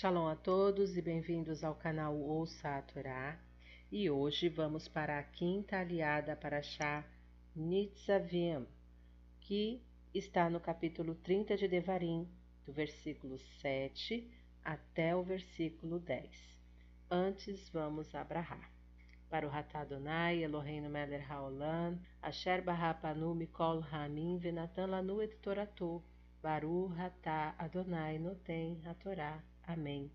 Shalom a todos e bem-vindos ao canal Ouça a Torá. E hoje vamos para a quinta aliada para Shá Nitzavim, que está no capítulo 30 de Devarim, do versículo 7 até o versículo 10. Antes vamos abrahar. Para o Ratá Adonai, Eloheinu Meler Haolam, Asher Barrapanu Mikol Hamim Venatan Lanu Et Toratu, Baru Ratá Adonai Noten Torá. Amém.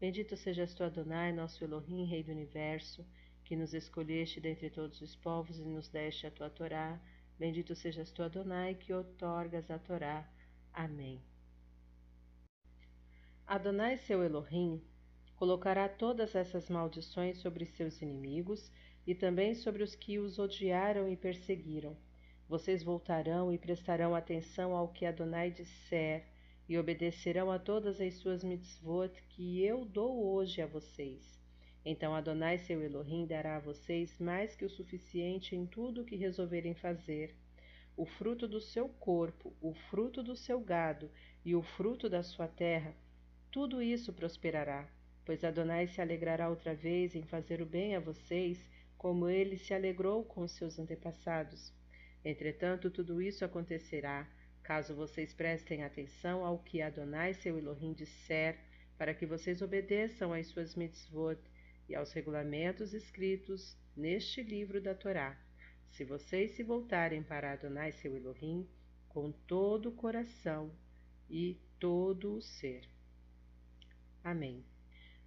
Bendito sejas tu, Adonai, nosso Elohim, Rei do Universo, que nos escolheste dentre todos os povos e nos deste a tua Torá. Bendito sejas tu, Adonai, que otorgas a Torá. Amém. Adonai, seu Elohim, colocará todas essas maldições sobre seus inimigos e também sobre os que os odiaram e perseguiram. Vocês voltarão e prestarão atenção ao que Adonai disser e obedecerão a todas as suas mitzvot que eu dou hoje a vocês. Então Adonai, seu Elohim, dará a vocês mais que o suficiente em tudo o que resolverem fazer. O fruto do seu corpo, o fruto do seu gado e o fruto da sua terra, tudo isso prosperará, pois Adonai se alegrará outra vez em fazer o bem a vocês, como ele se alegrou com seus antepassados. Entretanto, tudo isso acontecerá caso vocês prestem atenção ao que Adonai seu Elohim disser, para que vocês obedeçam às suas mitzvot e aos regulamentos escritos neste livro da Torá. Se vocês se voltarem para Adonai seu Elohim com todo o coração e todo o ser. Amém.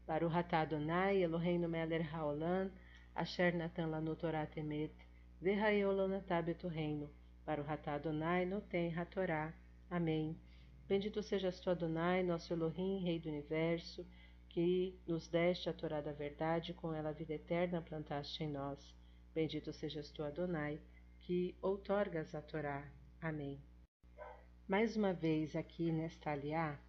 Baruch atah Adonai Eloheinu melech haolam, asher natan lanu Torah temet, v'hayolon atah reino para o Ratá Adonai Noten Hatorá. Amém. Bendito sejas tu, Adonai, nosso Elohim, Rei do Universo, que nos deste a Torá da verdade, com ela a vida eterna plantaste em nós. Bendito sejas tu, Adonai, que outorgas a Torá. Amém. Mais uma vez aqui nesta aliá,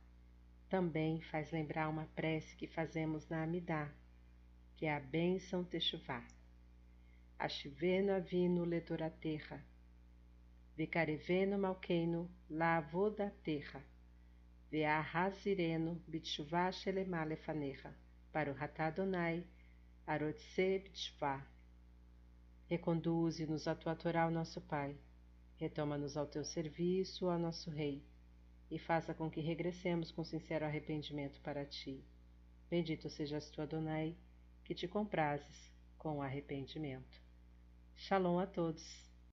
também faz lembrar uma prece que fazemos na Amidá, que é a bênção Techuvá. Ashiveno avino letoraterra, Vicareveno malqueno da terra. Veahazireno bitshuvá shelemalefanecha. Para o Ratadonai, Arotse bitshvá. Reconduze-nos a tua Torá, nosso Pai. Retoma-nos ao teu serviço, ó nosso Rei, e faça com que regressemos com sincero arrependimento para ti. Bendito sejas tu, Adonai, que te comprases com arrependimento. Shalom a todos.